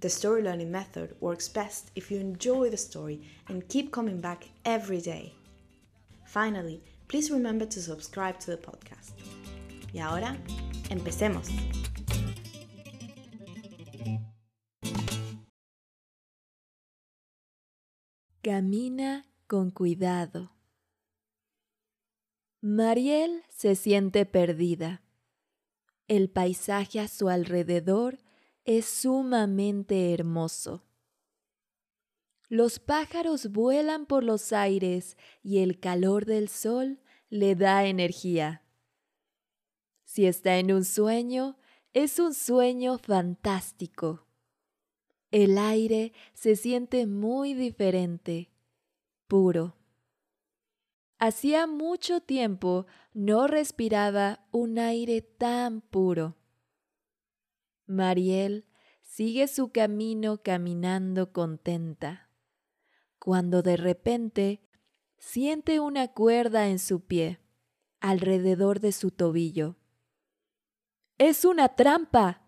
the story learning method works best if you enjoy the story and keep coming back every day. Finally, please remember to subscribe to the podcast. Y ahora, empecemos. Camina con cuidado. Mariel se siente perdida. El paisaje a su alrededor es sumamente hermoso. Los pájaros vuelan por los aires y el calor del sol le da energía. Si está en un sueño, es un sueño fantástico. El aire se siente muy diferente, puro. Hacía mucho tiempo no respiraba un aire tan puro. Mariel sigue su camino caminando contenta, cuando de repente siente una cuerda en su pie, alrededor de su tobillo. ¡Es una trampa!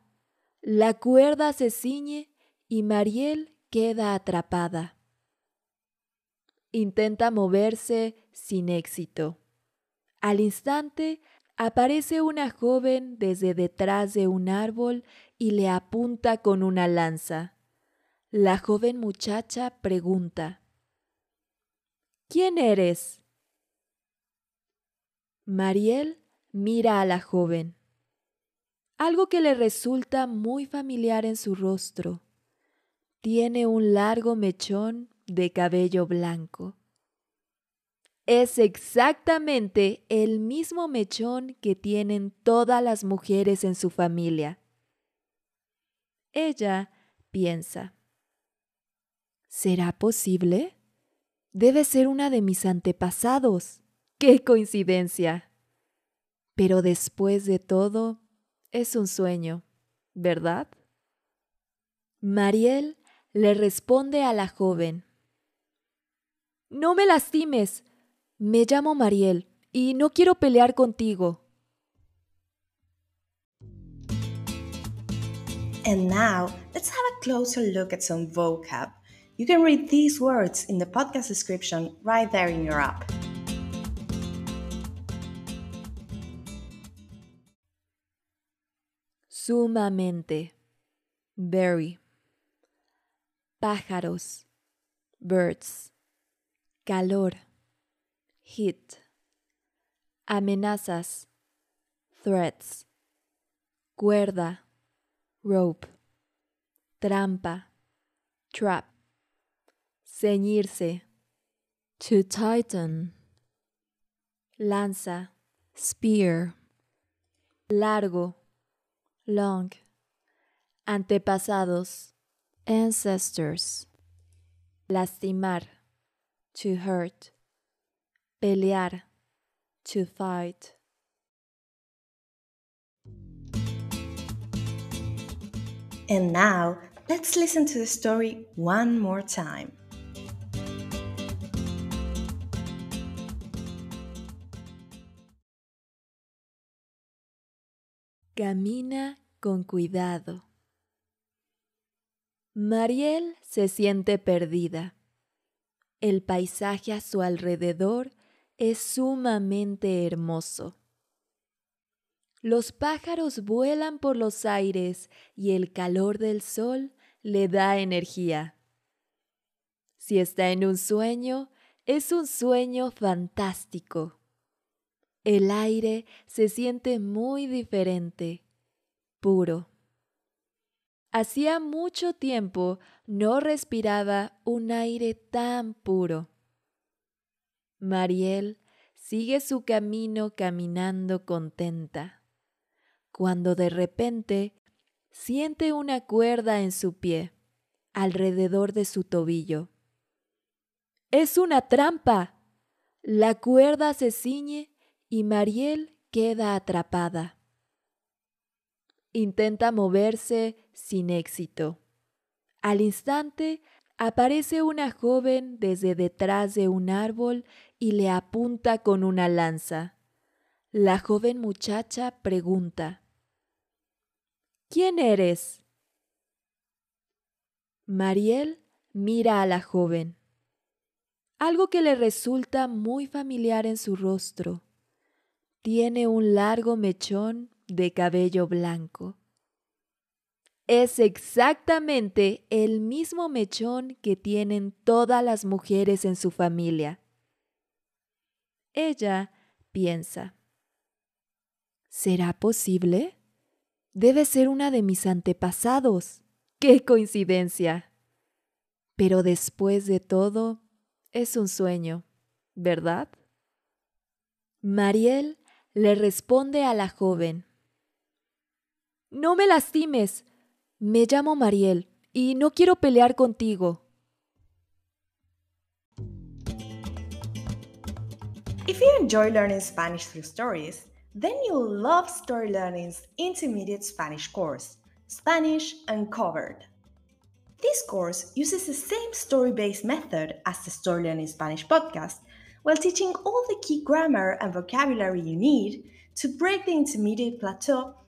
La cuerda se ciñe y Mariel queda atrapada. Intenta moverse sin éxito. Al instante aparece una joven desde detrás de un árbol y le apunta con una lanza. La joven muchacha pregunta, ¿Quién eres? Mariel mira a la joven. Algo que le resulta muy familiar en su rostro. Tiene un largo mechón de cabello blanco. Es exactamente el mismo mechón que tienen todas las mujeres en su familia. Ella piensa, ¿será posible? Debe ser una de mis antepasados. ¡Qué coincidencia! Pero después de todo, es un sueño, ¿verdad? Mariel le responde a la joven. No me lastimes. Me llamo Mariel y no quiero pelear contigo. And now, let's have a closer look at some vocab. You can read these words in the podcast description right there in your app. Sumamente. Very. Pájaros. Birds. Calor. Heat. Amenazas. Threats. Cuerda. Rope. Trampa. Trap. Ceñirse. To tighten. Lanza. Spear. Largo. Long. Antepasados. Ancestors. Lastimar. To hurt. Pelear. To fight. And now, let's listen to the story one more time. Camina con cuidado. Mariel se siente perdida. El paisaje a su alrededor es sumamente hermoso. Los pájaros vuelan por los aires y el calor del sol le da energía. Si está en un sueño, es un sueño fantástico. El aire se siente muy diferente, puro. Hacía mucho tiempo no respiraba un aire tan puro. Mariel sigue su camino caminando contenta, cuando de repente siente una cuerda en su pie, alrededor de su tobillo. ¡Es una trampa! La cuerda se ciñe y Mariel queda atrapada. Intenta moverse sin éxito. Al instante aparece una joven desde detrás de un árbol y le apunta con una lanza. La joven muchacha pregunta, ¿Quién eres? Mariel mira a la joven. Algo que le resulta muy familiar en su rostro. Tiene un largo mechón de cabello blanco. Es exactamente el mismo mechón que tienen todas las mujeres en su familia. Ella piensa, ¿será posible? Debe ser una de mis antepasados. ¡Qué coincidencia! Pero después de todo, es un sueño, ¿verdad? Mariel le responde a la joven. No me lastimes. Me llamo Mariel y no quiero pelear contigo. If you enjoy learning Spanish through stories, then you'll love Story Learning's intermediate Spanish course, Spanish Uncovered. This course uses the same story based method as the Story Learning Spanish podcast while teaching all the key grammar and vocabulary you need to break the intermediate plateau